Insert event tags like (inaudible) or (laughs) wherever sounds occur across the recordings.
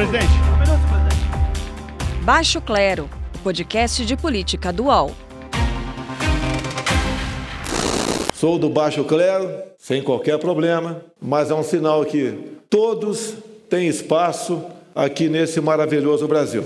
presidente. Um minuto, presidente. Baixo Clero, o podcast de política do UOL. Sou do Baixo Clero, sem qualquer problema, mas é um sinal que todos têm espaço aqui nesse maravilhoso Brasil.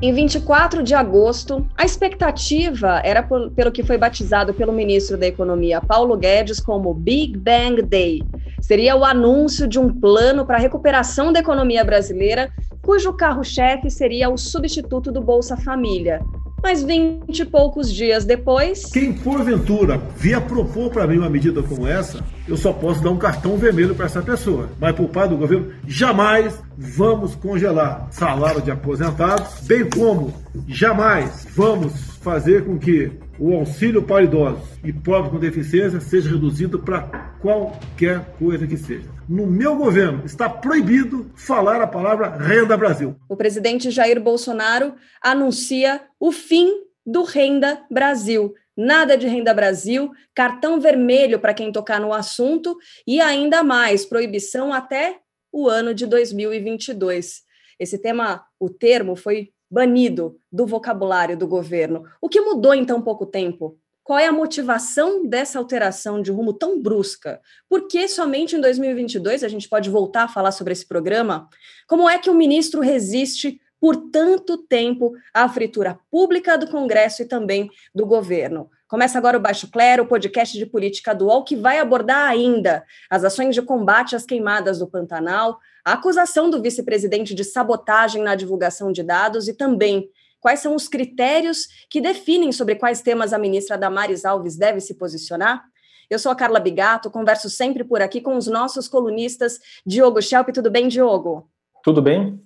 Em 24 de agosto, a expectativa era por, pelo que foi batizado pelo ministro da Economia, Paulo Guedes, como Big Bang Day. Seria o anúncio de um plano para a recuperação da economia brasileira, cujo carro-chefe seria o substituto do Bolsa Família. Mas vinte e poucos dias depois. Quem porventura vier propor para mim uma medida como essa, eu só posso dar um cartão vermelho para essa pessoa. Mas por parte do governo, jamais vamos congelar salário de aposentados, bem como jamais vamos fazer com que o auxílio para idosos e pobres com deficiência seja reduzido para qualquer coisa que seja. No meu governo está proibido falar a palavra Renda Brasil. O presidente Jair Bolsonaro anuncia o fim do Renda Brasil. Nada de Renda Brasil, cartão vermelho para quem tocar no assunto e ainda mais proibição até o ano de 2022. Esse tema, o termo, foi banido do vocabulário do governo. O que mudou em tão pouco tempo? Qual é a motivação dessa alteração de rumo tão brusca? Por que somente em 2022 a gente pode voltar a falar sobre esse programa? Como é que o ministro resiste por tanto tempo à fritura pública do Congresso e também do governo? Começa agora o Baixo Clero, o podcast de política do UOL, que vai abordar ainda as ações de combate às queimadas do Pantanal, a acusação do vice-presidente de sabotagem na divulgação de dados e também quais são os critérios que definem sobre quais temas a ministra Damares Alves deve se posicionar. Eu sou a Carla Bigato, converso sempre por aqui com os nossos colunistas. Diogo Schelp, tudo bem, Diogo? Tudo bem.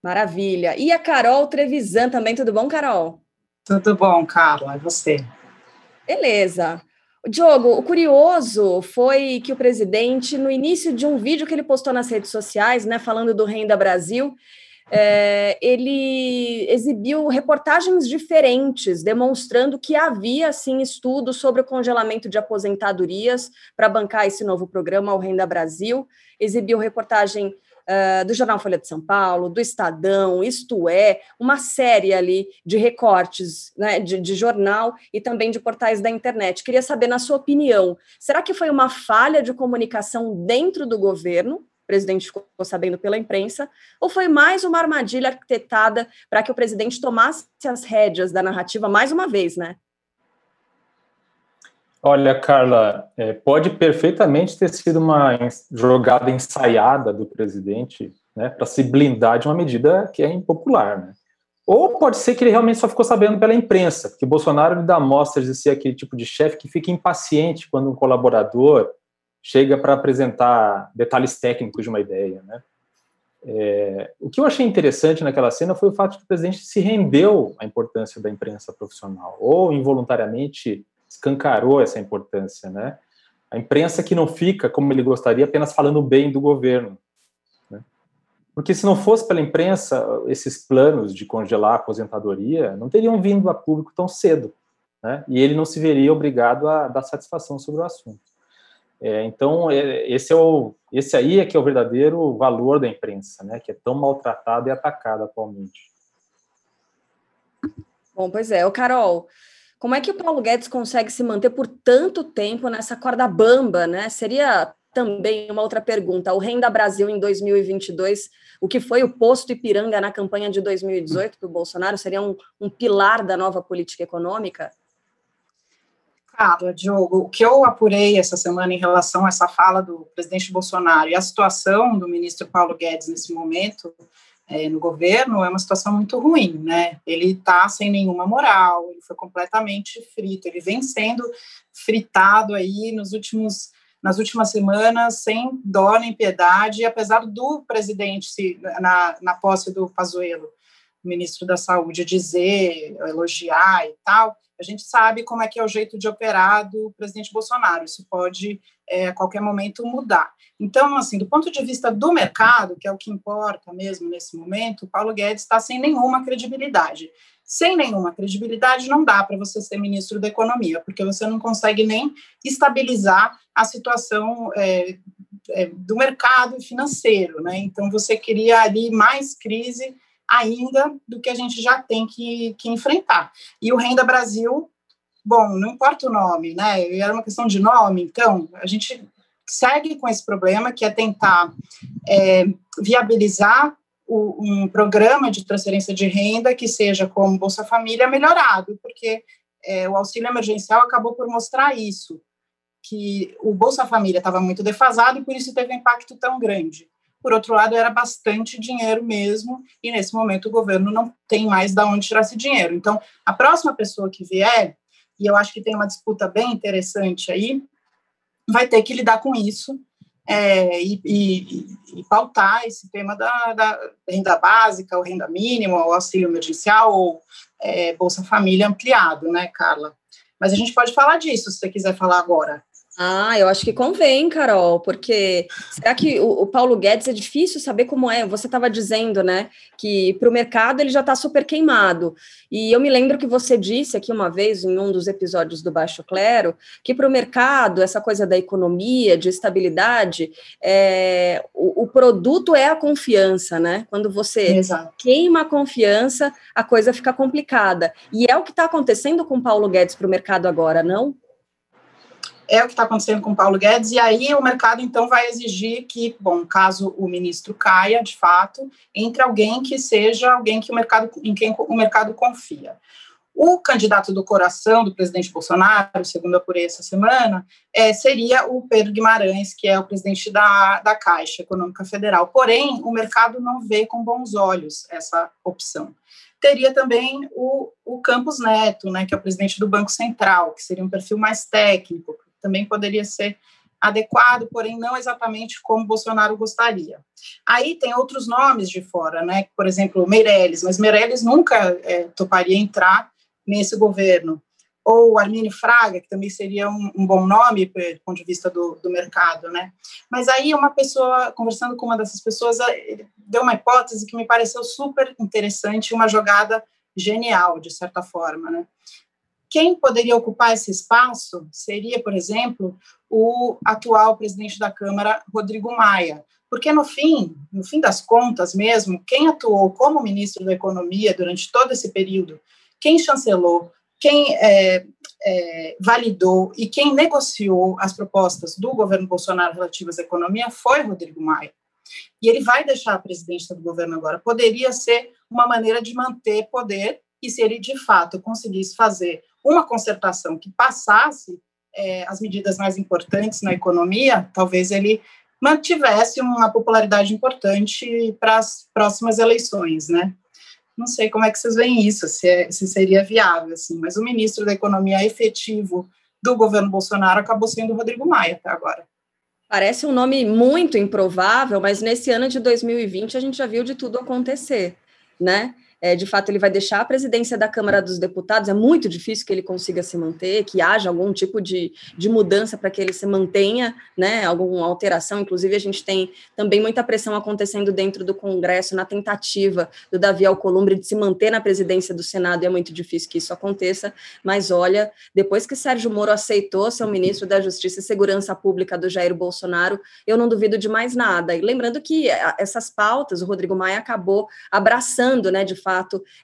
Maravilha. E a Carol Trevisan também, tudo bom, Carol? Tudo bom, Carla, e você? Beleza. Diogo, o curioso foi que o presidente, no início de um vídeo que ele postou nas redes sociais, né, falando do Renda Brasil, é, ele exibiu reportagens diferentes, demonstrando que havia, sim, estudos sobre o congelamento de aposentadorias para bancar esse novo programa, o Renda Brasil. Exibiu reportagem do Jornal Folha de São Paulo, do Estadão, Isto É, uma série ali de recortes né, de, de jornal e também de portais da internet. Queria saber, na sua opinião, será que foi uma falha de comunicação dentro do governo? O presidente ficou sabendo pela imprensa, ou foi mais uma armadilha arquitetada para que o presidente tomasse as rédeas da narrativa mais uma vez, né? Olha, Carla, é, pode perfeitamente ter sido uma jogada ensaiada do presidente né, para se blindar de uma medida que é impopular. Né? Ou pode ser que ele realmente só ficou sabendo pela imprensa, porque Bolsonaro lhe dá mostras de ser aquele tipo de chefe que fica impaciente quando um colaborador chega para apresentar detalhes técnicos de uma ideia. Né? É, o que eu achei interessante naquela cena foi o fato de que o presidente se rendeu à importância da imprensa profissional, ou involuntariamente escancarou essa importância, né? A imprensa que não fica, como ele gostaria, apenas falando bem do governo. Né? Porque se não fosse pela imprensa, esses planos de congelar a aposentadoria não teriam vindo a público tão cedo. Né? E ele não se veria obrigado a dar satisfação sobre o assunto. É, então, é, esse, é o, esse aí é que é o verdadeiro valor da imprensa, né? que é tão maltratada e atacada atualmente. Bom, pois é. O Carol, como é que o Paulo Guedes consegue se manter por tanto tempo nessa corda bamba, né? Seria também uma outra pergunta. O Renda Brasil em 2022, o que foi o posto Ipiranga na campanha de 2018 para o Bolsonaro, seria um, um pilar da nova política econômica? Claro, Diogo, o que eu apurei essa semana em relação a essa fala do presidente Bolsonaro e a situação do ministro Paulo Guedes nesse momento é, no governo é uma situação muito ruim, né? Ele está sem nenhuma moral, ele foi completamente frito, ele vem sendo fritado aí nos últimos nas últimas semanas sem dó nem piedade, apesar do presidente se, na, na posse do Pazuello, ministro da Saúde, dizer, elogiar e tal, a gente sabe como é que é o jeito de operar do presidente Bolsonaro. Isso pode é, a qualquer momento mudar. Então, assim, do ponto de vista do mercado, que é o que importa mesmo nesse momento, o Paulo Guedes está sem nenhuma credibilidade. Sem nenhuma credibilidade, não dá para você ser ministro da Economia, porque você não consegue nem estabilizar a situação é, é, do mercado financeiro, né? Então, você cria ali mais crise ainda do que a gente já tem que, que enfrentar. E o Renda Brasil, bom, não importa o nome, né? Era uma questão de nome, então, a gente segue com esse problema, que é tentar é, viabilizar o, um programa de transferência de renda que seja como Bolsa Família melhorado, porque é, o auxílio emergencial acabou por mostrar isso, que o Bolsa Família estava muito defasado e por isso teve um impacto tão grande. Por outro lado, era bastante dinheiro mesmo, e nesse momento o governo não tem mais de onde tirar esse dinheiro. Então, a próxima pessoa que vier, e eu acho que tem uma disputa bem interessante aí, vai ter que lidar com isso é, e, e, e, pautar esse tema da, da, renda básica, ou renda mínima, ou auxílio emergencial, ou é, Bolsa Família ampliado, né, Carla? Mas a gente pode falar disso, se você quiser falar agora. Ah, eu acho que convém, Carol, porque será que o, o Paulo Guedes é difícil saber como é? Você estava dizendo, né, que para o mercado ele já está super queimado. E eu me lembro que você disse aqui uma vez, em um dos episódios do Baixo Clero, que para o mercado, essa coisa da economia, de estabilidade, é, o, o, produto é a confiança, né? Quando você Exato. queima a confiança, a coisa fica complicada. E é o que está acontecendo com o Paulo Guedes para o mercado agora, não? É o que está acontecendo com Paulo Guedes, e aí o mercado então vai exigir que, bom, caso o ministro caia, de fato, entre alguém que seja alguém que o mercado, em quem o mercado confia. O candidato do coração do presidente Bolsonaro, segundo apurei essa semana, é, seria o Pedro Guimarães, que é o presidente da, da Caixa Econômica Federal. Porém, o mercado não vê com bons olhos essa opção. Teria também o, o Campos Neto, né, que é o presidente do Banco Central, que seria um perfil mais técnico, também poderia ser adequado, porém não exatamente como Bolsonaro gostaria. Aí tem outros nomes de fora, né? Por exemplo, Meirelles, mas Meirelles nunca é, toparia entrar nesse governo. Ou Armínio Fraga, que também seria um, um bom nome do ponto de vista do, do, mercado, né? Mas aí uma pessoa, conversando com uma dessas pessoas, deu uma hipótese que me pareceu super interessante, uma jogada genial, de certa forma, né? Quem poderia ocupar esse espaço seria, por exemplo, o atual presidente da Câmara, Rodrigo Maia, porque no fim, no fim das contas mesmo, quem atuou como ministro da Economia durante todo esse período, quem chancelou, quem é, é, validou e quem negociou as propostas do governo Bolsonaro relativas à economia foi Rodrigo Maia. E ele vai deixar a presidência do governo agora. Poderia ser uma maneira de manter poder e se ele de fato conseguisse fazer uma concertação que passasse é, as medidas mais importantes na economia, talvez ele mantivesse uma popularidade importante para as próximas eleições, né? Não sei como é que vocês veem isso, se, é, se seria viável, assim, mas o ministro da Economia efetivo do governo Bolsonaro acabou sendo o Rodrigo Maia até agora. Parece um nome muito improvável, mas nesse ano de 2020 a gente já viu de tudo acontecer, né? É, de fato, ele vai deixar a presidência da Câmara dos Deputados. É muito difícil que ele consiga se manter, que haja algum tipo de, de mudança para que ele se mantenha, né? Alguma alteração. Inclusive, a gente tem também muita pressão acontecendo dentro do Congresso na tentativa do Davi Alcolumbre de se manter na presidência do Senado. E é muito difícil que isso aconteça. Mas olha, depois que Sérgio Moro aceitou ser o ministro da Justiça e Segurança Pública do Jair Bolsonaro, eu não duvido de mais nada. E lembrando que essas pautas, o Rodrigo Maia acabou abraçando, né? De fato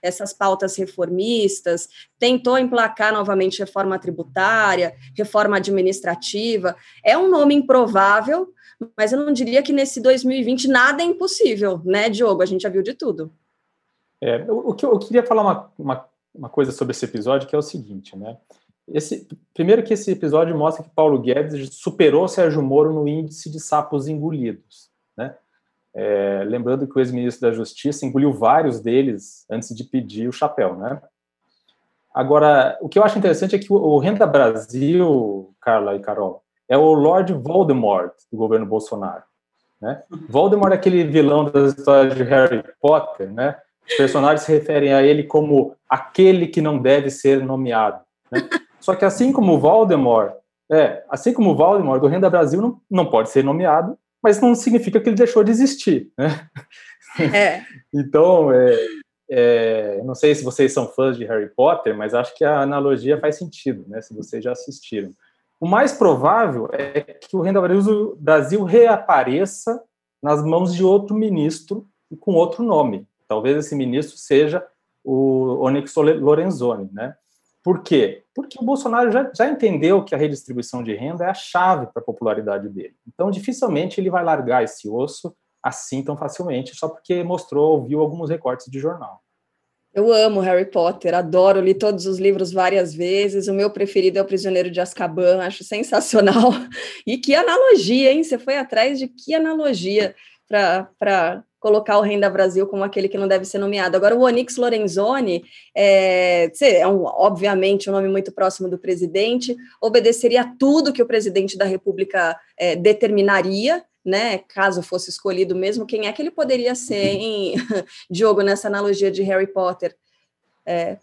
essas pautas reformistas, tentou emplacar novamente reforma tributária, reforma administrativa. É um nome improvável, mas eu não diria que nesse 2020 nada é impossível, né, Diogo? A gente já viu de tudo. É, o que eu, eu queria falar uma, uma, uma coisa sobre esse episódio, que é o seguinte, né? Esse, primeiro que esse episódio mostra que Paulo Guedes superou Sérgio Moro no índice de sapos engolidos. Né? É, lembrando que o ex-ministro da Justiça engoliu vários deles antes de pedir o chapéu, né? Agora, o que eu acho interessante é que o Renda Brasil, Carla e Carol, é o Lord Voldemort do governo Bolsonaro. Né? Voldemort é aquele vilão das histórias de Harry Potter, né? Os personagens se referem a ele como aquele que não deve ser nomeado. Né? Só que assim como Voldemort, É, assim como o Valdemar do Renda Brasil não, não pode ser nomeado, mas não significa que ele deixou de existir, né? É. (laughs) então, é, é, não sei se vocês são fãs de Harry Potter, mas acho que a analogia faz sentido, né? Se vocês já assistiram. O mais provável é que o Renda Brasil, reapareça nas mãos de outro ministro e com outro nome. Talvez esse ministro seja o Onyx Lorenzoni, né? Por quê? Porque o Bolsonaro já, já entendeu que a redistribuição de renda é a chave para a popularidade dele. Então, dificilmente ele vai largar esse osso assim tão facilmente, só porque mostrou, ouviu alguns recortes de jornal. Eu amo Harry Potter, adoro, li todos os livros várias vezes. O meu preferido é O Prisioneiro de Azkaban, acho sensacional. (laughs) E que analogia, hein? Você foi atrás de que analogia para colocar o Renda Brasil como aquele que não deve ser nomeado. Agora, o Onyx Lorenzoni é, é um, obviamente um nome muito próximo do presidente, obedeceria a tudo que o presidente da República é, determinaria, né? Caso fosse escolhido mesmo, quem é que ele poderia ser, em (laughs) Diogo, nessa analogia de Harry Potter? É,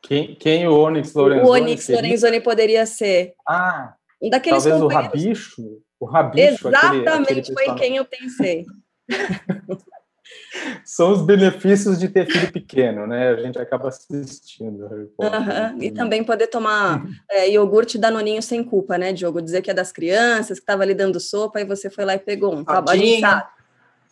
quem, quem o Onyx Lorenzoni? O Onyx Lorenzoni poderia ser. Ah, um daqueles talvez o Rabicho? O Rabicho. Exatamente aquele, aquele foi quem eu pensei. (laughs) São os benefícios de ter filho pequeno, né? A gente acaba assistindo. Uhum. E também poder tomar é, iogurte danoninho sem culpa, né, Diogo? Dizer que é das crianças, que estava ali dando sopa, e você foi lá e pegou um. Tá, a gente sabe.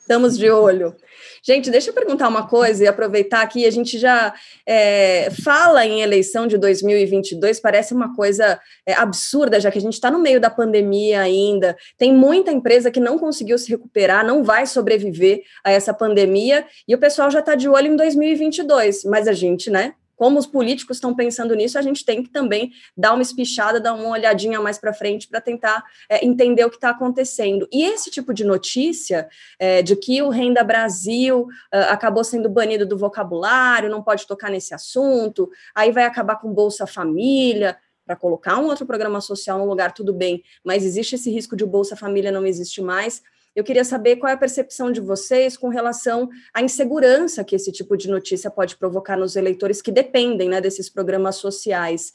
Estamos de olho. Gente, deixa eu perguntar uma coisa e aproveitar aqui. A gente já é, fala em eleição de 2022, parece uma coisa é, absurda, já que a gente está no meio da pandemia ainda. Tem muita empresa que não conseguiu se recuperar, não vai sobreviver a essa pandemia, e o pessoal já está de olho em 2022. Mas a gente, né, como os políticos estão pensando nisso, a gente tem que também dar uma espichada, dar uma olhadinha mais para frente para tentar é, entender o que está acontecendo. E esse tipo de notícia é, de que o Renda Brasil é, acabou sendo banido do vocabulário, não pode tocar nesse assunto, aí vai acabar com Bolsa Família para colocar um outro programa social no lugar, tudo bem, mas existe esse risco de o Bolsa Família não existe mais. Eu queria saber qual é a percepção de vocês com relação à insegurança que esse tipo de notícia pode provocar nos eleitores que dependem né, desses programas sociais.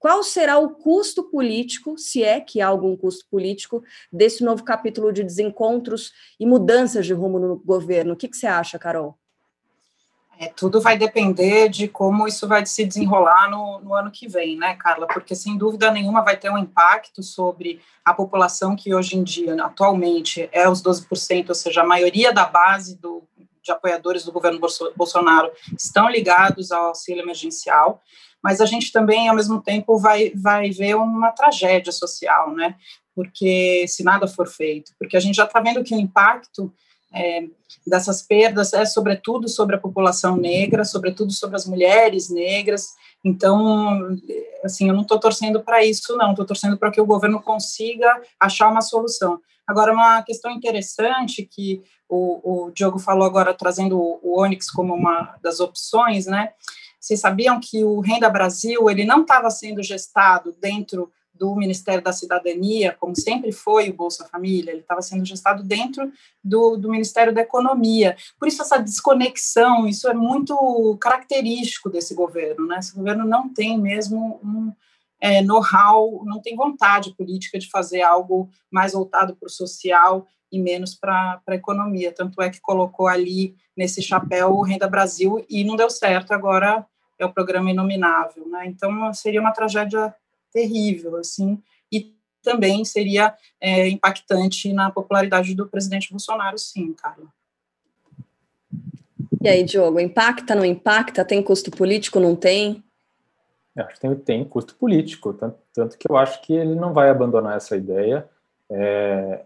Qual será o custo político, se é que há algum custo político, desse novo capítulo de desencontros e mudanças de rumo no governo? O que, que você acha, Carol? É, tudo vai depender de como isso vai se desenrolar no, no, ano que vem, né, Carla? Porque sem dúvida nenhuma vai ter um impacto sobre a população que hoje em dia, atualmente, é os 12%, ou seja, a maioria da base do, de apoiadores do governo Bolsonaro estão ligados ao auxílio emergencial, mas a gente também, ao mesmo tempo, vai, vai ver uma tragédia social, né? Porque se nada for feito, porque a gente já está vendo que o impacto é, dessas perdas é sobretudo sobre a população negra, sobretudo sobre as mulheres negras. Então, assim, eu não estou torcendo para isso, não. Estou torcendo para que o governo consiga achar uma solução. Agora, uma questão interessante que o, o Diogo falou agora, trazendo o, o Onix como uma das opções, né? Vocês sabiam que o Renda Brasil ele não estava sendo gestado dentro do Ministério da Cidadania, como sempre foi o Bolsa Família, ele estava sendo gestado dentro do, do Ministério da Economia. Por isso, essa desconexão, isso é muito característico desse governo, né? Esse governo não tem mesmo um é, know-how, não tem vontade política de fazer algo mais voltado para o social e menos para a economia. Tanto é que colocou ali nesse chapéu o Renda Brasil e não deu certo, agora é o programa inominável. Né? Então, seria uma tragédia terrível, assim, e também seria é, impactante na popularidade do presidente Bolsonaro, sim, Carla. E aí, Diogo, impacta, não impacta? Tem custo político, não tem? Eu acho que tem, tem custo político, tanto, tanto, que eu acho que ele não vai abandonar essa ideia. É,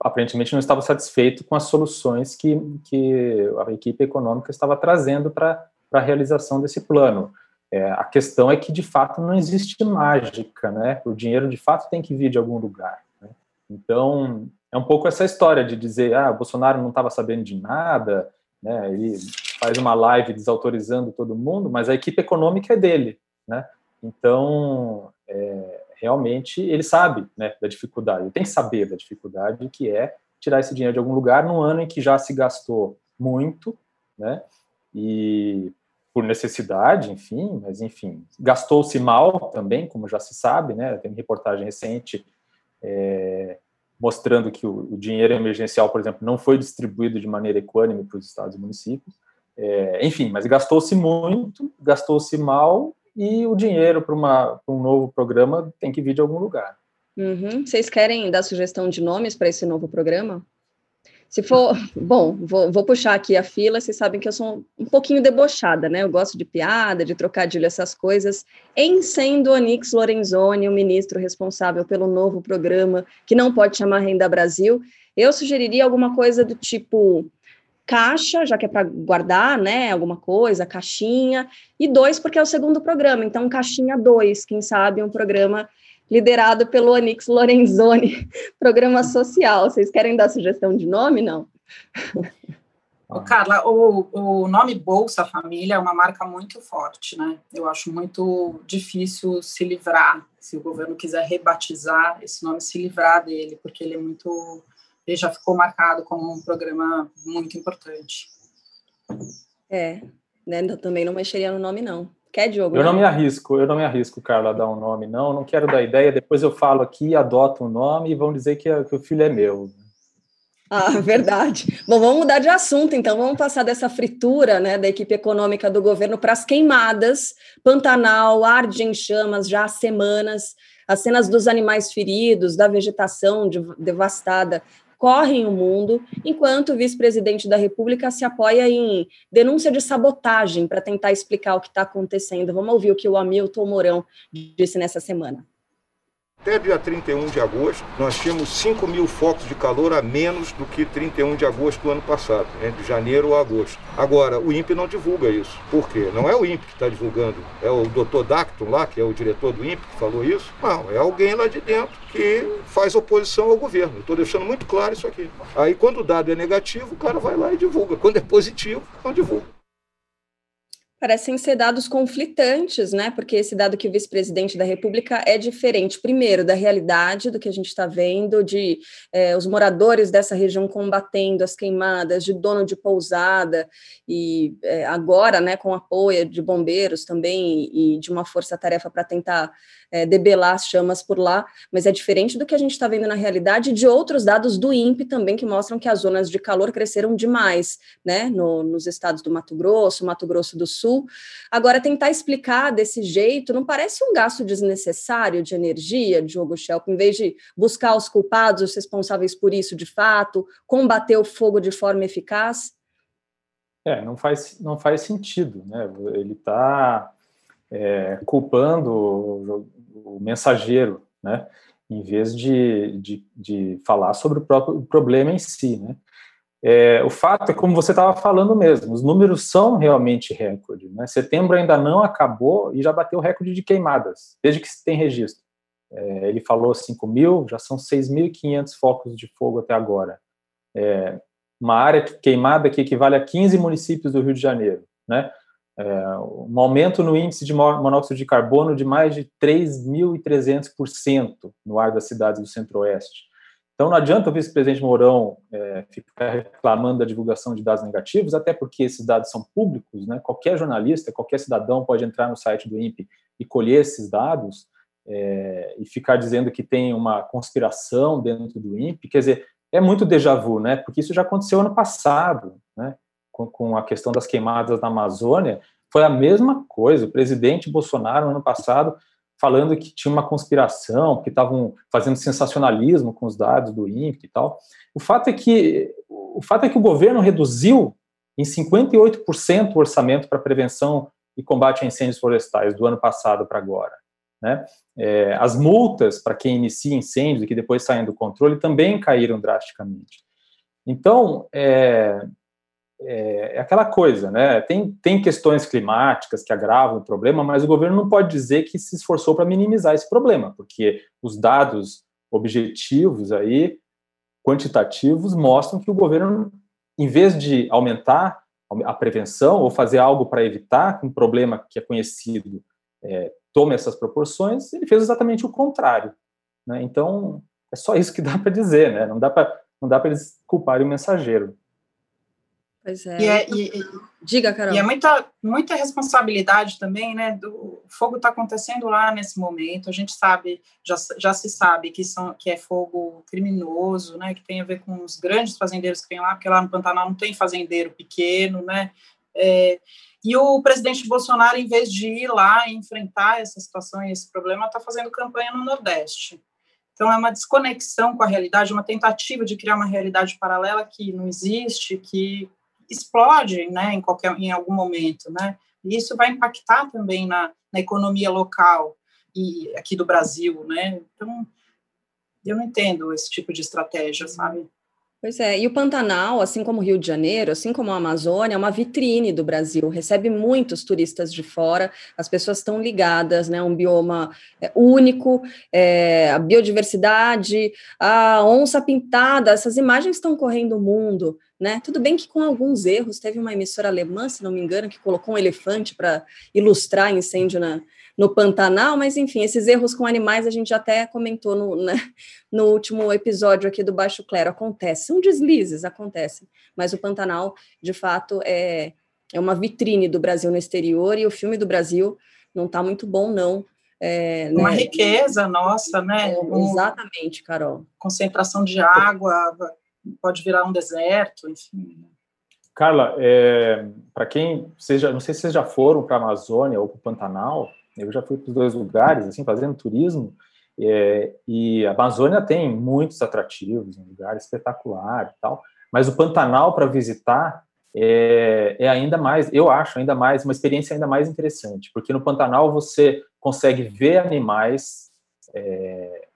aparentemente não estava satisfeito com as soluções que, que a equipe econômica estava trazendo para a realização desse plano. É, a questão é que, de fato, não existe mágica, né? O dinheiro, de fato, tem que vir de algum lugar. Né? Então, é um pouco essa história de dizer, ah, o Bolsonaro não estava sabendo de nada, né? Ele faz uma live desautorizando todo mundo, mas a equipe econômica é dele, né? Então, é, realmente, ele sabe né, da dificuldade, ele tem que saber da dificuldade que é tirar esse dinheiro de algum lugar num ano em que já se gastou muito, né? E por necessidade, enfim, mas enfim, gastou-se mal também, como já se sabe, né? Tem reportagem recente é, mostrando que o, o, dinheiro emergencial, por exemplo, não foi distribuído de maneira equânime para os estados e municípios. É, enfim, mas gastou-se muito, gastou-se mal e o dinheiro para um novo programa tem que vir de algum lugar. Uhum. Vocês querem dar sugestão de nomes para esse novo programa? Se for, (laughs) bom, vou, vou, puxar aqui a fila, vocês sabem que eu sou um, pouquinho debochada, né? Eu gosto de piada, de trocadilho, essas coisas. Em sendo Onix Lorenzoni, o ministro responsável pelo novo programa, que não pode chamar Renda Brasil, eu sugeriria alguma coisa do tipo caixa, já que é para guardar, né, alguma coisa, caixinha, e dois, porque é o segundo programa, então caixinha dois, quem sabe um programa liderado pelo Onix Lorenzoni, (laughs) programa social. Vocês querem dar sugestão de nome? Não. Carla, o, o nome Bolsa Família é uma marca muito forte, né? Eu acho muito difícil se livrar, se o governo quiser rebatizar esse nome, se livrar dele, porque ele é muito. Ele já ficou marcado como um programa muito importante. É, né? Eu também não mexeria no nome, não. Quer, Diogo? Eu não me arrisco, eu não me arrisco, Carla, a dar um nome, não. Não quero dar ideia. Depois eu falo aqui, adoto um nome e vão dizer que, que o filho é meu. Ah, (laughs) verdade. Bom, vamos mudar de assunto, então. Vamos passar dessa fritura né, da equipe econômica do governo para as queimadas. Pantanal, arde em chamas já há semanas. As cenas dos animais feridos, da vegetação de, devastada correm o mundo, enquanto o vice-presidente da República se apoia em denúncia de sabotagem para tentar explicar o que está acontecendo. Vamos ouvir o que o Hamilton Mourão disse nessa semana. Até dia 31 de agosto, nós tínhamos 5 mil focos de calor a menos do que 31 de agosto do ano passado, entre janeiro ou agosto. Agora, o INPE não divulga isso. Por quê? Não é o INPE que está divulgando, é o Dr. Dacton lá, que é o diretor do INPE, que falou isso. Não, é alguém lá de dentro que faz oposição ao governo. Estou deixando muito claro isso aqui. Aí, quando o dado é negativo, o cara vai lá e divulga. Quando é positivo, não divulga. Parecem ser dados conflitantes, né? Porque esse dado que o vice-presidente da República é diferente, primeiro, da realidade do que a gente está vendo, de eh, os moradores dessa região combatendo as queimadas, de dono de pousada, e eh, agora, né, com apoio de bombeiros também e de uma força-tarefa para tentar é, debelar as chamas por lá, mas é diferente do que a gente está vendo na realidade de outros dados do INPE também que mostram que as zonas de calor cresceram demais, né, no, nos estados do Mato Grosso, Mato Grosso do Sul. Agora, tentar explicar desse jeito não parece um gasto desnecessário de energia, Diogo Schelp, em vez de buscar os culpados, os responsáveis por isso de fato, combater o fogo de forma eficaz? É, não faz, não faz sentido, né? Ele está é, culpando o, mensageiro, né? Em vez de, de, de, falar sobre o próprio problema em si, né? É, o fato é, como você estava falando mesmo, os números são realmente recorde. Né? Setembro ainda não acabou e já bateu o recorde de queimadas, desde que se tem registro. É, ele falou 5 mil, já são 6.500 focos de fogo até agora. É, uma área queimada que equivale a 15 municípios do Rio de Janeiro. Né? É, um aumento no índice de monóxido de carbono de mais de 3.300% no ar das cidades do Centro-Oeste. Então, não adianta o vice-presidente Mourão é, ficar reclamando da divulgação de dados negativos, até porque esses dados são públicos, né? qualquer jornalista, qualquer cidadão pode entrar no site do INPE e colher esses dados é, e ficar dizendo que tem uma conspiração dentro do INPE, quer dizer, é muito déjà vu, né? porque isso já aconteceu ano passado, né? Com, a questão das queimadas na Amazônia, foi a mesma coisa. O presidente Bolsonaro, no ano passado, falando que tinha uma conspiração, que estavam fazendo sensacionalismo com os dados do INPE e tal. O fato é que o fato é que o governo reduziu em 58% o orçamento para prevenção e combate a incêndios florestais do ano passado para agora. Né? É, as multas para quem inicia incêndios e que depois saem do controle também caíram drasticamente. Então, é, é, é, aquela coisa, né? Tem, tem questões climáticas que agravam o problema, mas o governo não pode dizer que se esforçou para minimizar esse problema, porque os dados objetivos aí, quantitativos, mostram que o governo, em vez de aumentar a prevenção ou fazer algo para evitar que um problema que é conhecido é, tome essas proporções, ele fez exatamente o contrário. Né? Então, é só isso que dá (laughs) para dizer, né? Não dá para não dá para eles culparem o mensageiro. Pois é. E é e, Diga, Carol. E é muita, muita responsabilidade também, né? Do, o fogo está acontecendo lá nesse momento. A gente sabe, já, já se sabe que, são, que é fogo criminoso, né? Que tem a ver com os grandes fazendeiros que tem lá, porque lá no Pantanal não tem fazendeiro pequeno, né? É, e o presidente Bolsonaro, em vez de ir lá e enfrentar essa situação e esse problema, está fazendo campanha no Nordeste. Então, é uma desconexão com a realidade, uma tentativa de criar uma realidade paralela que não existe, que explode, né, em qualquer, em algum momento, né? E isso vai impactar também na, na economia local e aqui do Brasil, né? Então, eu não entendo esse tipo de estratégia, sabe? Pois é, e o Pantanal, assim como o Rio de Janeiro, assim como a Amazônia, é uma vitrine do Brasil, recebe muitos turistas de fora, as pessoas estão ligadas, né? Um bioma é, único, é, a biodiversidade, a onça pintada, essas imagens estão correndo o mundo, né? Tudo bem que com alguns erros, teve uma emissora alemã, se não me engano, que colocou um elefante para ilustrar incêndio na, no Pantanal, mas enfim, esses erros com animais a gente até comentou no, né, no último episódio aqui do Baixo Clero. Acontece, são deslizes, acontecem, mas o Pantanal, de fato, é, é uma vitrine do Brasil no exterior e o filme do Brasil não está muito bom, não. É, uma né? riqueza nossa, né? É, exatamente, Carol. Concentração de água, pode virar um deserto, enfim. Carla, é, para quem seja, não sei se vocês já foram para a Amazônia ou para o Pantanal, eu já fui para os dois lugares, assim, fazendo turismo, é, e a Amazônia tem muitos atrativos, um lugar espetacular e tal, mas o Pantanal para visitar é, é, ainda mais, eu acho, ainda mais, uma experiência ainda mais interessante, porque no Pantanal você consegue ver animais é,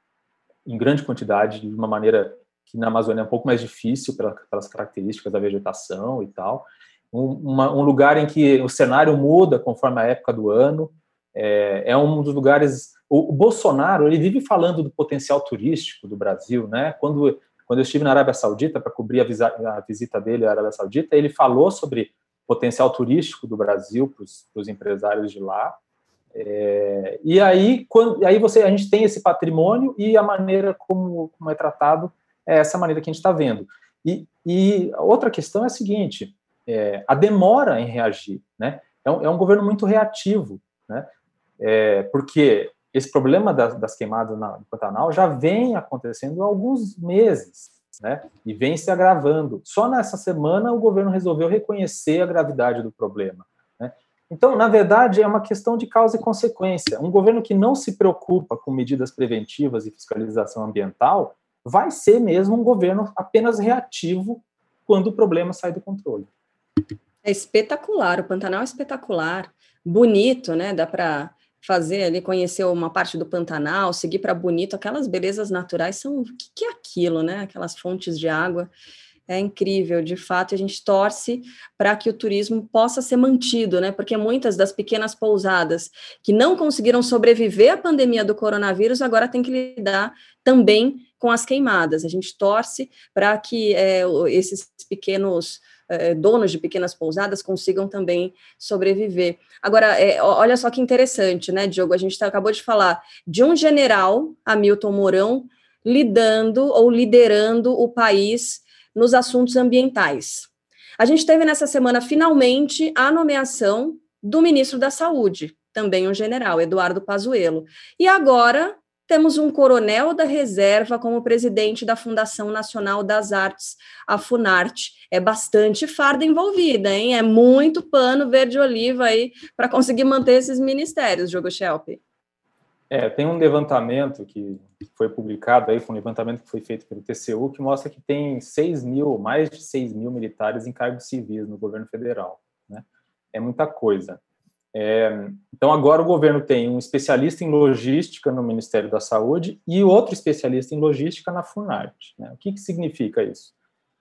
em grande quantidade, de uma maneira que na Amazônia é um pouco mais difícil pelas características da vegetação e tal, um, uma, um lugar em que o cenário muda conforme a época do ano, é, é um dos lugares. O, o, Bolsonaro ele vive falando do potencial turístico do Brasil, né? Quando quando eu estive na Arábia Saudita para cobrir a, visa, a, visita dele à Arábia Saudita, ele falou sobre potencial turístico do Brasil para os empresários de lá. É, e aí, quando, aí você, a gente tem esse patrimônio e a maneira como, como é tratado é essa maneira que a gente está vendo. E, e outra questão é a seguinte: é, a demora em reagir, né? É um, é um governo muito reativo, né? É, porque esse problema das, das queimadas na, no Pantanal já vem acontecendo há alguns meses, né? E vem se agravando. Só nessa semana o governo resolveu reconhecer a gravidade do problema. Né? Então, na verdade, é uma questão de causa e consequência. Um governo que não se preocupa com medidas preventivas e fiscalização ambiental vai ser mesmo um governo apenas reativo quando o problema sai do controle. É espetacular, o Pantanal é espetacular, bonito, né? Dá para fazer ali, conhecer uma parte do Pantanal, seguir para Bonito, aquelas belezas naturais são o que, que é aquilo, né? Aquelas fontes de água. É incrível, de fato, a gente torce para que o turismo possa ser mantido, né? Porque muitas das pequenas pousadas que não conseguiram sobreviver à pandemia do coronavírus agora têm que lidar também com as queimadas. A gente torce para que é, esses pequenos é, donos de pequenas pousadas consigam também sobreviver. Agora, é, olha só que interessante, né, Diogo? A gente tá, acabou de falar de um general, Hamilton Mourão, lidando ou liderando o país nos assuntos ambientais. A gente teve nessa semana, finalmente, a nomeação do ministro da Saúde, também um general, Eduardo Pazuello. E agora temos um coronel da reserva como presidente da Fundação Nacional das Artes, a Funarte. É bastante farda envolvida, hein? É muito pano verde-oliva aí para conseguir manter esses ministérios, Jogo Shelp. É, tem um levantamento que foi publicado aí, foi um levantamento que foi feito pelo TCU, que mostra que tem 6 mil, mais de 6 mil militares em cargos civis no governo federal. Né? É muita coisa. É, então, agora o governo tem um especialista em logística no Ministério da Saúde e outro especialista em logística na Funarte. Né? O que, que significa isso?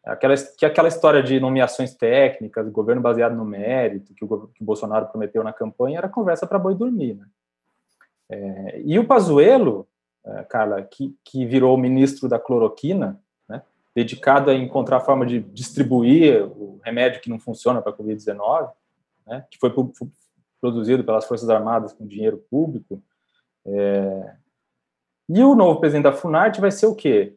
Aquela, que aquela história de nomeações técnicas, governo baseado no mérito, que o, que o Bolsonaro prometeu na campanha, era conversa para boi dormir. Né? É, e o Pazuello, é, Carla, que, que virou ministro da cloroquina, né, dedicado a encontrar forma de distribuir o remédio que não funciona para a Covid-19, né, que foi produzido pelas Forças Armadas com dinheiro público. É... E o novo presidente da Funarte vai ser o quê?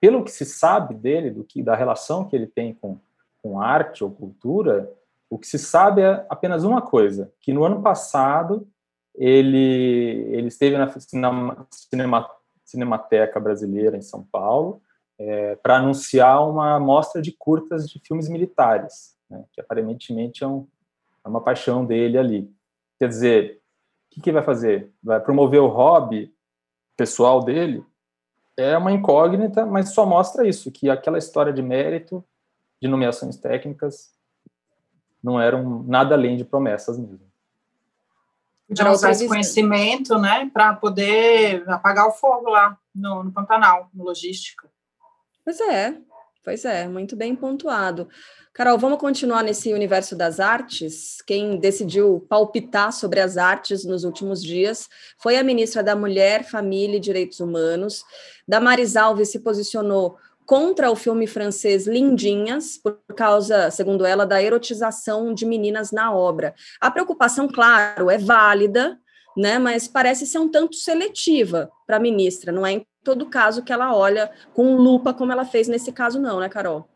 Pelo que se sabe dele, do que da relação que ele tem com, com arte ou cultura, o que se sabe é apenas uma coisa, que no ano passado ele, ele esteve na cinema, Cinemateca Brasileira em São Paulo é, para anunciar uma mostra de curtas de filmes militares, né, que aparentemente é, um, é, uma paixão dele ali. Quer dizer, o que, que vai fazer? Vai promover o hobby pessoal dele? É uma incógnita, mas só mostra isso, que aquela história de mérito, de nomeações técnicas, não eram nada além de promessas mesmo de usar esse conhecimento, né, para poder apagar o fogo lá no, no Pantanal, no logística. Pois é, pois é, muito bem pontuado. Carol, vamos continuar nesse universo das artes. Quem decidiu palpitar sobre as artes nos últimos dias foi a ministra da Mulher, Família e Direitos Humanos. Damares Alves se posicionou contra o filme francês Lindinhas, por causa, segundo ela, da erotização de meninas na obra. A preocupação, claro, é válida, né, mas parece ser um tanto seletiva para a ministra, não é em todo caso que ela olha com lupa como ela fez nesse caso, não, né, Carol?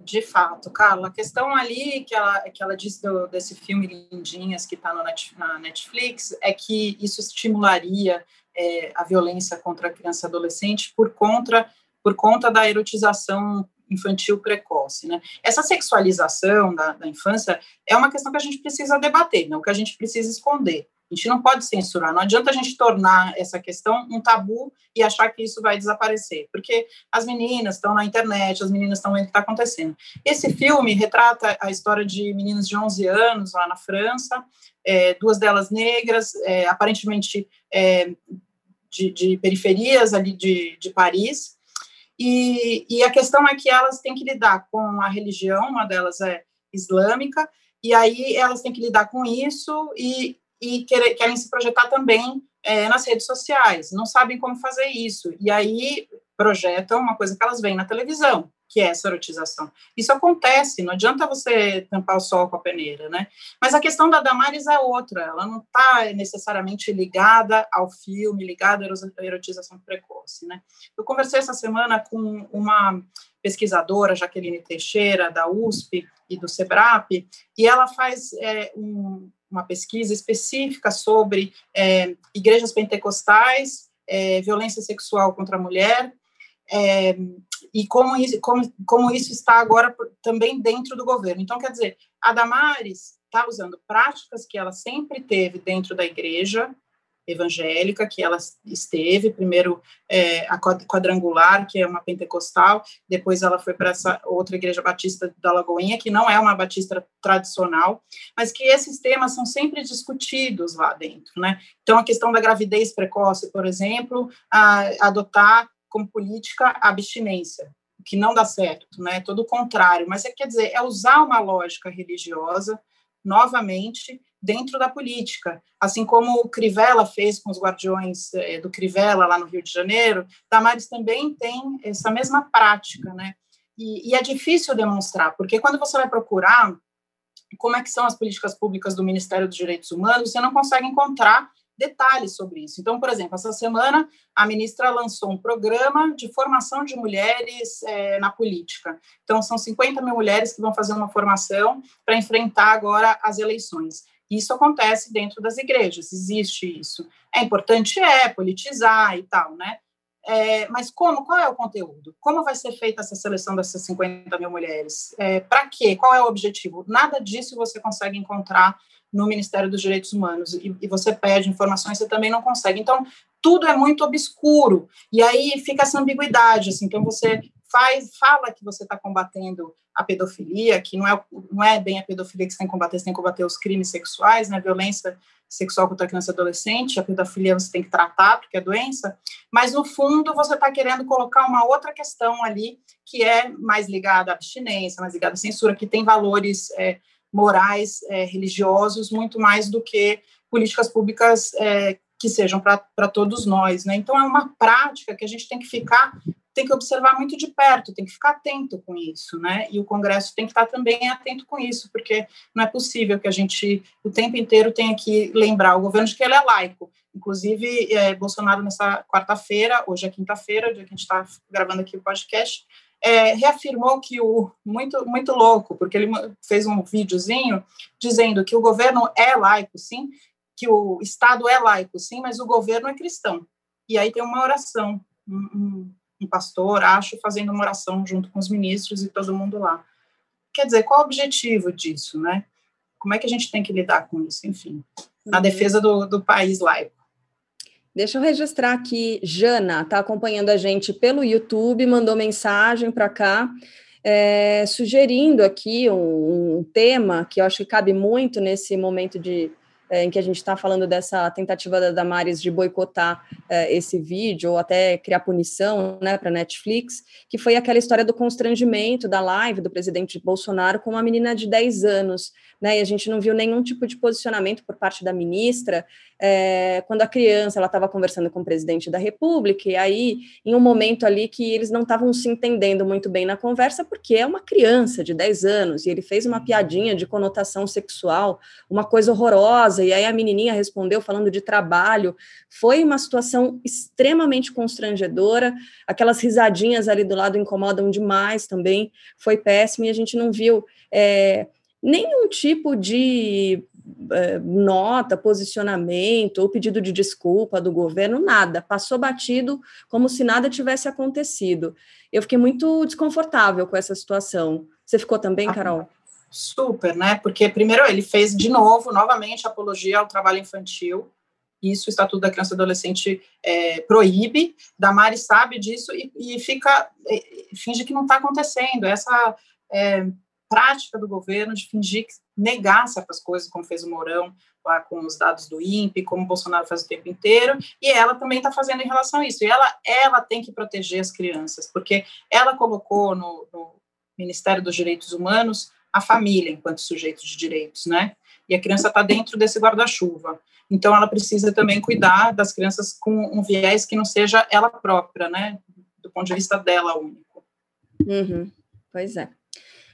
De fato, Carla, a questão ali que ela, que ela disse do, desse filme Lindinhas que está na Netflix é que isso estimularia é, a violência contra a criança e adolescente por conta por conta da erotização infantil precoce. Né? Essa sexualização da, da, infância é uma questão que a gente precisa debater, não que a gente precisa esconder. A gente não pode censurar, não adianta a gente tornar essa questão um tabu e achar que isso vai desaparecer, porque as meninas estão na internet, as meninas estão vendo o que está acontecendo. Esse filme retrata a história de meninas de 11 anos lá na França, é, duas delas negras, é, aparentemente é, de, de, periferias ali de, de Paris, e, e a questão é que elas têm que lidar com a religião, uma delas é islâmica, e aí elas têm que lidar com isso e, e querem se projetar também é, nas redes sociais, não sabem como fazer isso, e aí projetam uma coisa que elas veem na televisão, que é essa erotização. Isso acontece, não adianta você tampar o sol com a peneira, né? Mas a questão da Damares é outra, ela não está necessariamente ligada ao filme, ligada à erotização precoce, né? Eu conversei essa semana com uma pesquisadora, Jaqueline Teixeira, da USP e do SEBRAP, e ela faz é, um, uma pesquisa específica sobre é, igrejas pentecostais, é, violência sexual contra a mulher, é, e como isso, como, como isso está agora também dentro do governo. Então, quer dizer, a Damares está usando práticas que ela sempre teve dentro da igreja evangélica, que ela esteve, primeiro é, a quadrangular, que é uma pentecostal, depois ela foi para essa outra igreja batista da Lagoinha, que não é uma batista tradicional, mas que esses temas são sempre discutidos lá dentro, né? Então, a questão da gravidez precoce, por exemplo, a, adotar como política abstinência, que não dá certo, né? Todo o contrário, mas é quer dizer, é usar uma lógica religiosa novamente dentro da política, assim como o Crivella fez com os guardiões eh, do Crivella lá no Rio de Janeiro, Damares também tem essa mesma prática, né? E, e é difícil demonstrar, porque quando você vai procurar como é que são as políticas públicas do Ministério dos Direitos Humanos, você não consegue encontrar detalhes sobre isso. Então, por exemplo, essa semana a ministra lançou um programa de formação de mulheres é, na política. Então, são 50 mil mulheres que vão fazer uma formação para enfrentar agora as eleições. Isso acontece dentro das igrejas, existe isso. É importante, é, politizar e tal, né? É, mas como? Qual é o conteúdo? Como vai ser feita essa seleção dessas 50 mil mulheres? É, para quê? Qual é o objetivo? Nada disso você consegue encontrar no Ministério dos Direitos Humanos e, e você pede informações, você também não consegue. Então, tudo é muito obscuro e aí fica essa ambiguidade. Assim, então, você faz, fala que você está combatendo a pedofilia, que não é, não é bem a pedofilia que você tem que combater, você tem que combater os crimes sexuais, né, violência sexual contra a criança e adolescente, a pedofilia você tem que tratar, porque é doença, mas no fundo você está querendo colocar uma outra questão ali, que é mais ligada à abstinência, mais ligada à censura, que tem valores é, morais, é, religiosos, muito mais do que políticas públicas é, que sejam para todos nós, né? Então é uma prática que a gente tem que ficar, tem que observar muito de perto, tem que ficar atento com isso, né? E o Congresso tem que estar também atento com isso, porque não é possível que a gente o tempo inteiro tenha que lembrar o governo de que ele é laico. Inclusive, é, Bolsonaro nessa quarta-feira, hoje é quinta-feira, dia que a gente está gravando aqui o podcast, é, reafirmou que o muito muito louco, porque ele fez um videozinho dizendo que o governo é laico, sim, que o Estado é laico, sim, mas o governo é cristão. E aí tem uma oração, um, um, um pastor, acho, fazendo uma oração junto com os ministros e todo mundo lá. Quer dizer, qual o objetivo disso, né? Como é que a gente tem que lidar com isso, enfim, na uhum. defesa do, do país laico? Deixa eu registrar aqui, Jana está acompanhando a gente pelo YouTube, mandou mensagem para cá, é, sugerindo aqui um, um, tema que eu acho que cabe muito nesse momento de, é, em que a gente está falando dessa tentativa da Damares de boicotar é, esse vídeo ou até criar punição né, para Netflix, que foi aquela história do constrangimento da live do presidente Bolsonaro com uma menina de 10 anos né? E a gente não viu nenhum tipo de posicionamento por parte da ministra é, quando a criança ela estava conversando com o presidente da República, e aí, em um momento ali que eles não estavam se entendendo muito bem na conversa, porque é uma criança de 10 anos, e ele fez uma piadinha de conotação sexual, uma coisa horrorosa, e aí a menininha respondeu falando de trabalho. Foi uma situação extremamente constrangedora, aquelas risadinhas ali do lado incomodam demais também, foi péssimo, e a gente não viu. É, nenhum tipo de é, nota, posicionamento ou pedido de desculpa do governo, nada. Passou batido como se nada tivesse acontecido. Eu fiquei muito desconfortável com essa situação. Você ficou também, ah, Carol? Super, né? Porque, primeiro, ele fez de novo, novamente, apologia ao trabalho infantil. Isso o Estatuto da Criança e Adolescente é, proíbe. Damares sabe disso e, e fica, e, finge que não está acontecendo. Essa é, prática do governo de fingir que negar certas coisas, como fez o Mourão lá com os dados do INPE, como o Bolsonaro faz o tempo inteiro, e ela também está fazendo em relação a isso. E ela, ela tem que proteger as crianças, porque ela colocou no, no Ministério dos Direitos Humanos a família enquanto sujeito de direitos, né? E a criança está dentro desse guarda-chuva. Então, ela precisa também cuidar das crianças com um viés que não seja ela própria, né? Do ponto de vista dela único. Uhum. Pois é.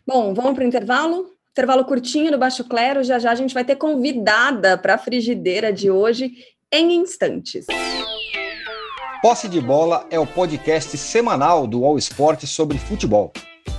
Bom, vamos para o intervalo? Intervalo curtinho do Baixo Clero. Já já a gente vai ter convidada para a frigideira de hoje em instantes. Posse de Bola é o podcast semanal do All Sport sobre futebol.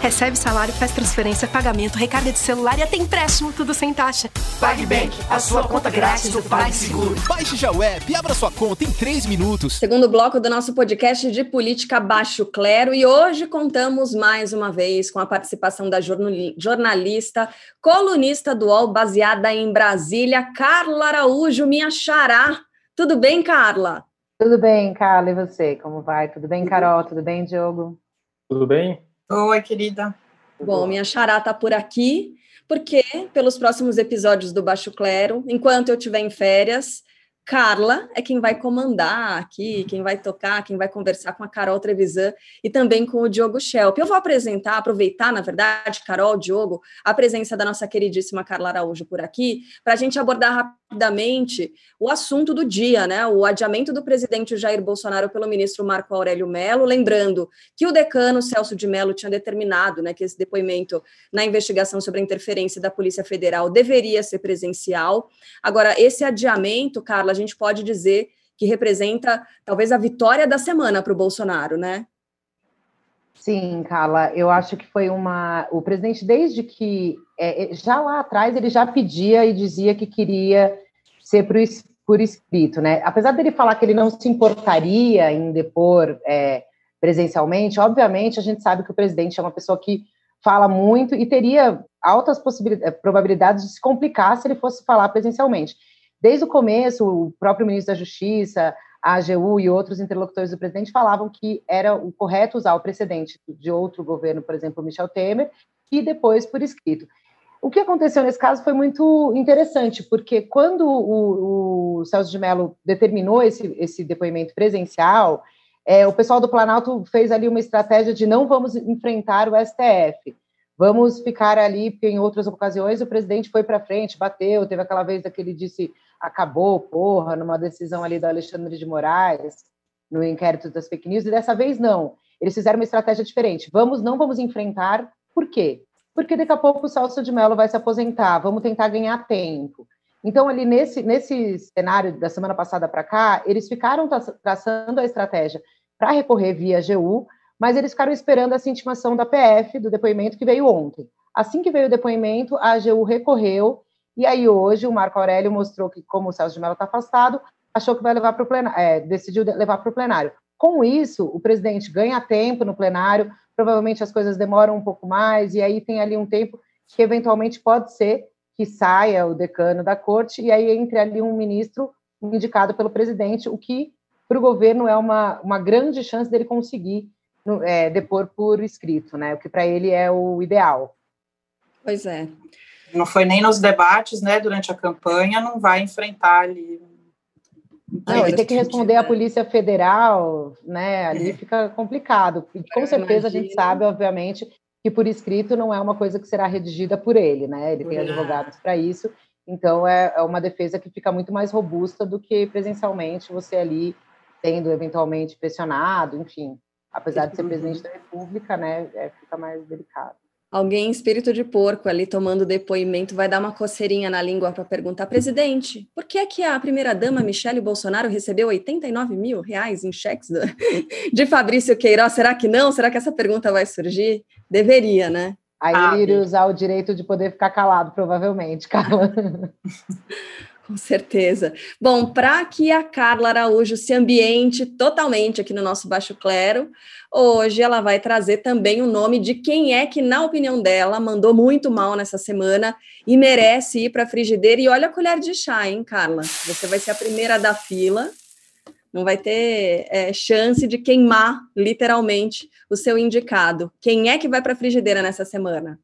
Recebe salário, faz transferência, pagamento, recarga de celular e até empréstimo, tudo sem taxa. PagBank, a sua conta grátis do PagSeguro. Baixe já o app e abra sua conta em 3 minutos. Segundo bloco do nosso podcast de política Baixo Clero e hoje contamos mais uma vez com a participação da jornalista, colunista do UOL baseada em Brasília, Carla Araújo, minha xará. Tudo bem, Carla? Tudo bem, Carla, e você? Como vai? Tudo bem, Carol? Tudo bem, Diogo? Tudo bem? Oi, querida. Bom, minha xará está por aqui, porque pelos próximos episódios do Baixo Clero, enquanto eu estiver em férias, Carla é quem vai comandar aqui, quem vai tocar, quem vai conversar com a Carol Trevisan e também com o Diogo Schelp. Eu vou apresentar, aproveitar, na verdade, Carol, Diogo, a presença da nossa queridíssima Carla Araújo por aqui, para a gente abordar rapidamente o assunto do dia, né? O adiamento do presidente Jair Bolsonaro pelo ministro Marco Aurélio Melo, lembrando que o decano Celso de Mello tinha determinado né, que esse depoimento na investigação sobre a interferência da Polícia Federal deveria ser presencial. Agora, esse adiamento, Carla, a gente pode dizer que representa talvez a vitória da semana para o Bolsonaro, né? Sim, Carla, eu acho que foi uma. O presidente, desde que. É, é já lá atrás, ele já pedia e dizia que queria ser por, por escrito, né? Apesar dele falar que ele não se importaria em depor é, presencialmente, obviamente a gente sabe que o presidente é uma pessoa que fala muito e teria altas é, probabilidades de se complicar se ele fosse falar presencialmente. Desde o começo, o próprio ministro da Justiça, a AGU e outros interlocutores do presidente falavam que era o correto usar o precedente de outro governo, por exemplo, Michel Temer, e depois por escrito. O que aconteceu nesse caso foi muito interessante, porque quando o, o Celso de Mello determinou esse, esse depoimento presencial, é, o pessoal do Planalto fez ali uma estratégia de não vamos enfrentar o STF, vamos ficar ali, porque em outras ocasiões o presidente foi para frente, bateu, teve aquela vez que ele disse acabou, porra, numa decisão ali do Alexandre de Moraes, no inquérito das fake news, e dessa vez não. Eles fizeram uma estratégia diferente. Vamos, não vamos enfrentar. Por quê? Porque daqui a pouco o Celso de Mello vai se aposentar, vamos tentar ganhar tempo. Então, ali nesse, nesse cenário da semana passada para cá, eles ficaram traçando a estratégia para recorrer via GU, mas eles ficaram esperando essa intimação da PF, do depoimento que veio ontem. Assim que veio o depoimento, a AGU recorreu, e aí hoje o Marco Aurélio mostrou que, como o Celso de Mello está afastado, achou que vai levar para o plenário, é, decidiu levar para o plenário. Com isso, o presidente ganha tempo no plenário, provavelmente as coisas demoram um pouco mais, e aí tem ali um tempo que eventualmente pode ser que saia o decano da corte, e aí entre ali um ministro indicado pelo presidente, o que para o governo é uma, uma grande chance dele conseguir é, depor por escrito, né? O que para ele é o ideal. Pois é. Não foi nem nos debates, né? Durante a campanha, não vai enfrentar ali. Não, ele tem que responder à Polícia Federal, né? Ali é. fica complicado. E com certeza a gente sabe, obviamente, que por escrito não é uma coisa que será redigida por ele, né? Ele tem advogados para isso. Então é, é uma defesa que fica muito mais robusta do que presencialmente você ali sendo eventualmente pressionado, enfim apesar de ser presidente da República, né, é, fica mais delicado. Alguém em espírito de porco ali tomando depoimento vai dar uma coceirinha na língua para perguntar, presidente, por que é que a primeira-dama Michele Bolsonaro recebeu 89 mil reais em cheques do... (laughs) de Fabrício Queiroz? Será que não? Será que essa pergunta vai surgir? Deveria, né? Aí ah, ele iria usar o direito de poder ficar calado, provavelmente, Carla. (laughs) Com certeza. Bom, para que a Carla Araújo se ambiente totalmente aqui no nosso Baixo Clero, hoje ela vai trazer também o nome de quem é que, na opinião dela, mandou muito mal nessa semana e merece ir para a frigideira. E olha a colher de chá, hein, Carla? Você vai ser a primeira da fila, não vai ter é, chance de queimar, literalmente, o seu indicado. Quem é que vai para a frigideira nessa semana?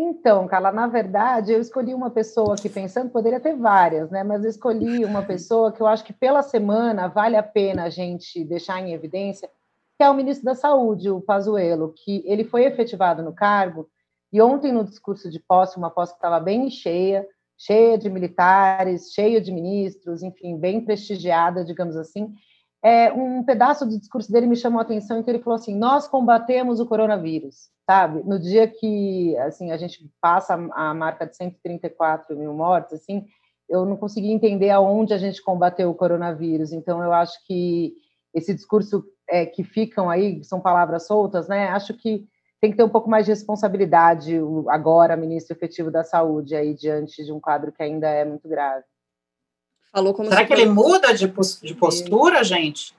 Então, Carla, na verdade, eu escolhi uma pessoa aqui pensando, poderia ter várias, né? Mas eu escolhi uma (laughs) pessoa que eu acho que pela semana vale a pena a gente deixar em evidência, que é o ministro da Saúde, o Pazuello, que ele foi efetivado no cargo e ontem no discurso de posse, uma posse que estava bem cheia, cheia de militares, cheia de ministros, enfim, bem prestigiada, digamos assim. É, um pedaço do discurso dele me chamou a atenção, em que ele falou assim: nós combatemos o coronavírus sabe? No dia que assim a gente passa a marca de 134 mil mortes, assim, eu não consegui entender aonde a gente combateu o coronavírus. Então, eu acho que esse discurso é, que ficam aí são palavras soltas, né? Acho que tem que ter um pouco mais de responsabilidade agora, ministro efetivo da Saúde, aí diante de um quadro que ainda é muito grave. Falou como Será que ele muda de, de postura, gente?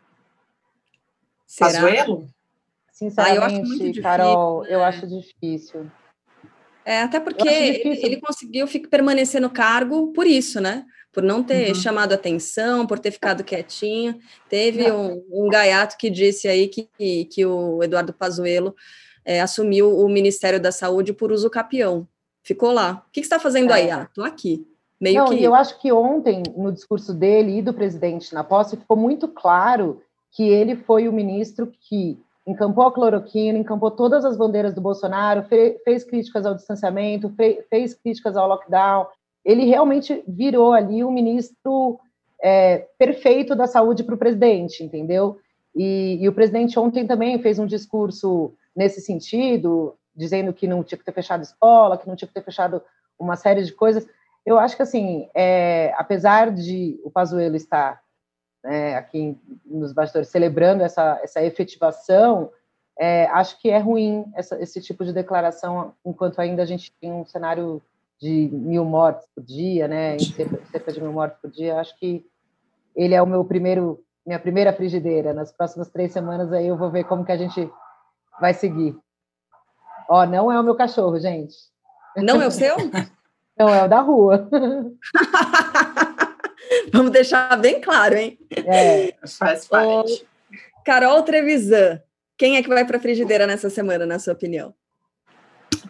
Será? Pazuelo? Sinceramente, ah, eu Carol, né? eu acho difícil. É, até porque ele conseguiu permanecer no cargo por isso, né? Por não ter uhum. chamado atenção, por ter ficado quietinho. Teve um, um, gaiato que disse aí que, que o Eduardo Pazuello é, assumiu o Ministério da Saúde por uso capião. Ficou lá. O que, que você está fazendo é. aí? Ah, tô aqui. Meio não, que... eu acho que ontem, no discurso dele e do presidente na posse, ficou muito claro que ele foi o ministro que encampou a cloroquina, encampou todas as bandeiras do Bolsonaro, fe, fez críticas ao distanciamento, fe, fez críticas ao lockdown. Ele realmente virou ali o ministro é, perfeito da saúde para o presidente, entendeu? E, e, o presidente ontem também fez um discurso nesse sentido, dizendo que não tinha que ter fechado escola, que não tinha que ter fechado uma série de coisas. Eu acho que, assim, é, apesar de o Pazuello estar né, aqui nos bastidores, celebrando essa, essa efetivação, é, acho que é ruim essa, esse tipo de declaração, enquanto ainda a gente tem um cenário de mil mortes por dia, né, cerca de mil mortes por dia, acho que ele é o meu primeiro, minha primeira frigideira. Nas próximas três semanas aí eu vou ver como que a gente vai seguir. Ó, não é o meu cachorro, gente. Não é o seu? (laughs) Não, é o da rua. (laughs) (laughs) Vamos deixar bem claro, hein? É, (laughs) faz parte. Carol Trevisan, quem é que vai para a frigideira nessa semana, na sua opinião?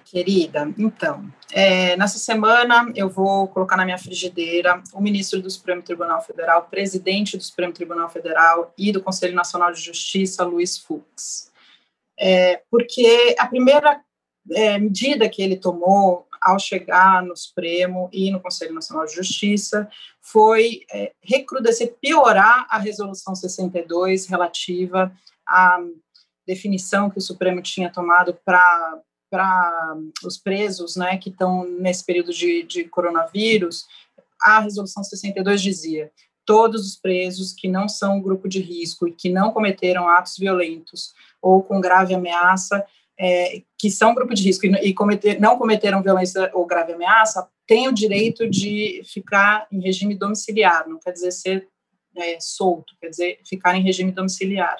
Querida, então, é, nessa semana eu vou colocar na minha frigideira o ministro do Supremo Tribunal Federal, presidente do Supremo Tribunal Federal e do Conselho Nacional de Justiça, Luiz Fux. É, porque a primeira é, medida que ele tomou ao chegar no Supremo e no Conselho Nacional de Justiça foi é, recrudescer, piorar a Resolução 62 relativa à definição que o Supremo tinha tomado para para os presos né, que estão nesse período de, de coronavírus, a resolução 62 dizia: todos os presos que não são grupo de risco e que não cometeram atos violentos ou com grave ameaça, é, que são grupo de risco e, e cometer, não cometeram violência ou grave ameaça, têm o direito de ficar em regime domiciliar, não quer dizer ser é, solto, quer dizer ficar em regime domiciliar.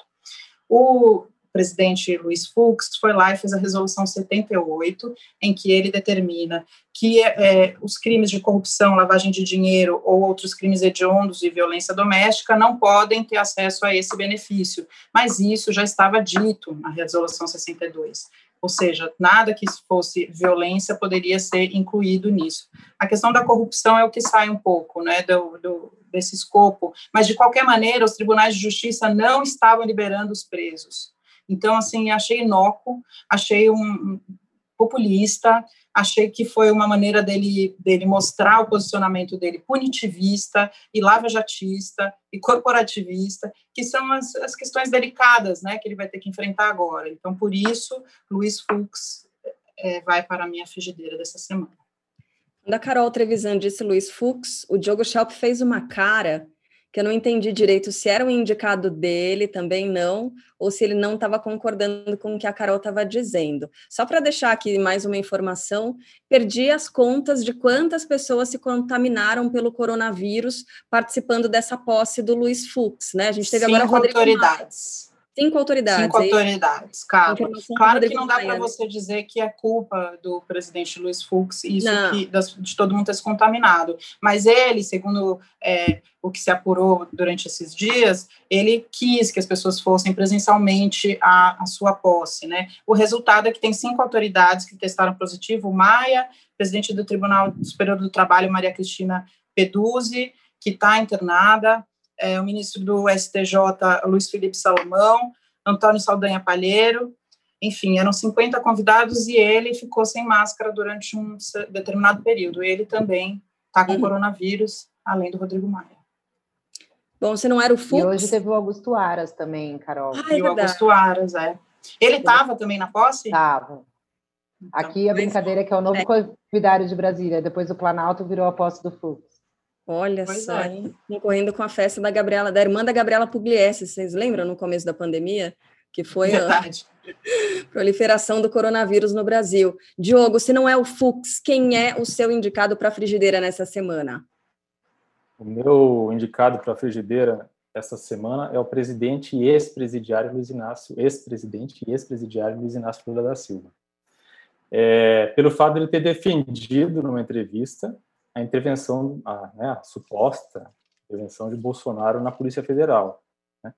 O presidente Luiz Fux foi lá e fez a resolução 78, em que ele determina que é, os crimes de corrupção, lavagem de dinheiro ou outros crimes hediondos e violência doméstica não podem ter acesso a esse benefício. Mas isso já estava dito na resolução 62. Ou seja, nada que fosse violência poderia ser incluído nisso. A questão da corrupção é o que sai um pouco, né, do, do desse escopo, mas de qualquer maneira, os tribunais de justiça não estavam liberando os presos. Então, assim, achei inócuo, achei um populista, achei que foi uma maneira dele, dele mostrar o posicionamento dele punitivista e lava-jatista e corporativista, que são as, as questões delicadas, né, que ele vai ter que enfrentar agora. Então, por isso, Luiz Fux é, vai para a minha frigideira dessa semana. Quando a Carol Trevisan disse Luiz Fux, o Diogo Schelp fez uma cara que eu não entendi direito se era um indicado dele, também não, ou se ele não estava concordando com o que a Carol estava dizendo. Só para deixar aqui mais uma informação, perdi as contas de quantas pessoas se contaminaram pelo coronavírus participando dessa posse do Luiz Fux, né? A gente teve Cinco agora Rodrigo autoridades. Maia. Cinco autoridades. Cinco autoridades, claro. Claro que não dá para você dizer que é culpa do presidente Luiz Fux isso que, de todo mundo ter se contaminado. Mas ele, segundo é, o que se apurou durante esses dias, ele quis que as pessoas fossem presencialmente à, à sua posse. Né? O resultado é que tem cinco autoridades que testaram positivo: Maia, presidente do Tribunal Superior do Trabalho, Maria Cristina Peduzzi, que está internada, é, o ministro do STJ, Luiz Felipe Salomão, Antônio Saldanha Palheiro, enfim, eram 50 convidados e ele ficou sem máscara durante um determinado período. Ele também está com uhum. coronavírus, além do Rodrigo Maia. Bom, você não era o Fux? E hoje teve o Augusto Aras também, Carol. Ah, é e o Augusto Aras, é. Ele estava também na posse? Estava. Então, Aqui a brincadeira é que é o novo é. convidado de Brasília, depois o Planalto virou a posse do Fux. Olha pois só, é. concorrendo com a festa da Gabriela, da irmã da Gabriela Pugliese, vocês lembram no começo da pandemia? Que foi Verdade. a (laughs) proliferação do coronavírus no Brasil. Diogo, se não é o Fux, quem é o seu indicado para a frigideira nessa semana? O meu indicado para a frigideira essa semana é o presidente e ex-presidiário Luiz Inácio, ex-presidente e ex-presidiário Luiz Inácio Lula da Silva. É, pelo fato de ele ter defendido numa entrevista a intervenção, a, né, a suposta intervenção de Bolsonaro na Polícia Federal. Né?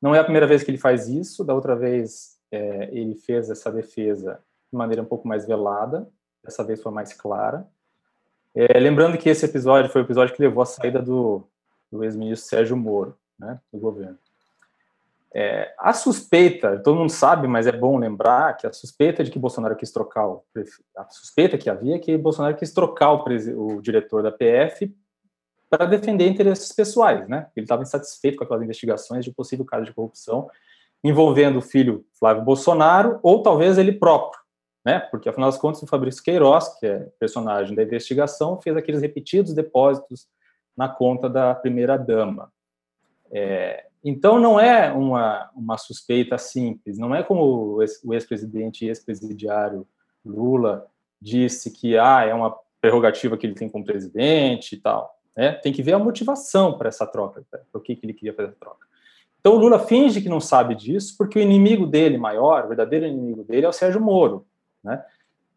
Não é a primeira vez que ele faz isso, da outra vez é, ele fez essa defesa de maneira um pouco mais velada, dessa vez foi mais clara. É, lembrando que esse episódio foi o episódio que levou à saída do, do ex-ministro Sérgio Moro, né, do governo. É, a suspeita, todo mundo sabe, mas é bom lembrar que a suspeita de que Bolsonaro quis trocar o a suspeita que havia é que Bolsonaro quis trocar o, o diretor da PF para defender interesses pessoais, né? Ele estava insatisfeito com aquelas investigações de possível caso de corrupção envolvendo o filho Flávio Bolsonaro ou talvez ele próprio, né? Porque afinal das contas o Fabrício Queiroz, que é personagem da investigação, fez aqueles repetidos depósitos na conta da primeira dama. É, então, não é uma, uma suspeita simples, não é como o ex-presidente e ex-presidiário Lula disse que ah, é uma prerrogativa que ele tem como presidente e tal. Né? Tem que ver a motivação para essa troca, para o que, que ele queria fazer a troca. Então, o Lula finge que não sabe disso, porque o inimigo dele maior, o verdadeiro inimigo dele, é o Sérgio Moro. Né?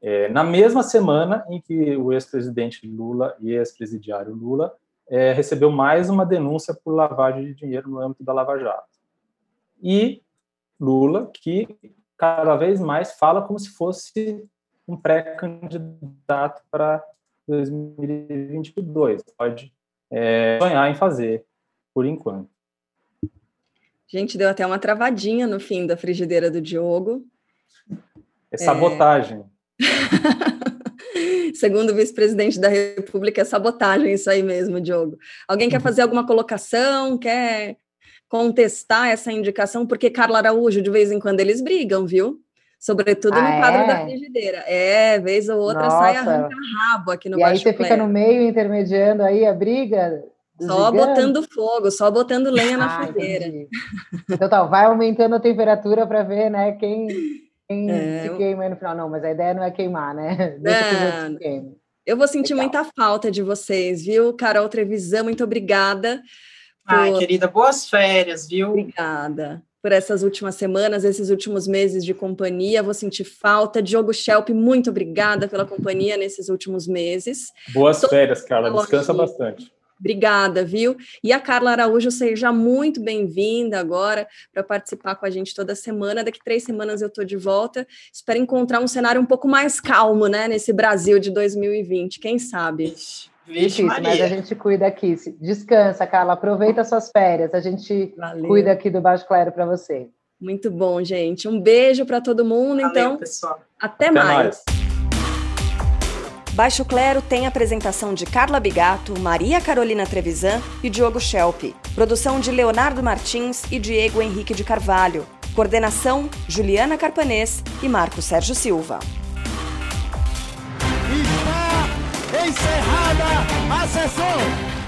É, na mesma semana em que o ex-presidente Lula e ex-presidiário Lula é, recebeu mais uma denúncia por lavagem de dinheiro no âmbito da Lava Jato. E Lula, que cada vez mais fala como se fosse um pré-candidato para 2022. Pode é, sonhar em fazer, por enquanto. Gente, deu até uma travadinha no fim da frigideira do Diogo. É sabotagem. (laughs) Segundo o vice-presidente da República, é sabotagem isso aí mesmo, Diogo. Alguém quer uhum. fazer alguma colocação? Quer contestar essa indicação? Porque Carla Araújo, de vez em quando, eles brigam, viu? Sobretudo ah, no quadro é? da frigideira. É, vez ou outra Nossa. sai arranca rabo aqui no E aí você fica no meio intermediando aí a briga? Só botando fogo, só botando lenha na ah, frigideira. Então tá, vai aumentando a temperatura para ver, né, quem é, se queima no final. Não, mas a ideia não é queimar, né? (laughs) Deixa não, que Eu vou sentir Legal. muita falta de vocês, viu? Carol Trevisan, muito obrigada. Por... Ai, querida, boas férias, viu? Obrigada por essas últimas semanas, esses últimos meses de companhia. Vou sentir falta. Diogo Schelp, muito obrigada pela companhia nesses últimos meses. Boas Tô férias, Carla. Descansa bastante. Obrigada, viu? E a Carla Araújo, seja muito bem-vinda agora para participar com a gente toda semana. Daqui três semanas eu estou de volta. Espero encontrar um cenário um pouco mais calmo, né, nesse Brasil de 2020. Quem sabe? Vixe, mas a gente cuida aqui. Descansa, Carla. Aproveita suas férias. A gente Valeu. cuida aqui do Baixo Claro para você. Muito bom, gente. Um beijo para todo mundo. Valeu, então, pessoal. Até, até mais. mais. Baixo Clero tem apresentação de Carla Bigato, Maria Carolina Trevisan e Diogo Schelp. Produção de Leonardo Martins e Diego Henrique de Carvalho. Coordenação: Juliana Carpanês e Marco Sérgio Silva. Está encerrada a sessão!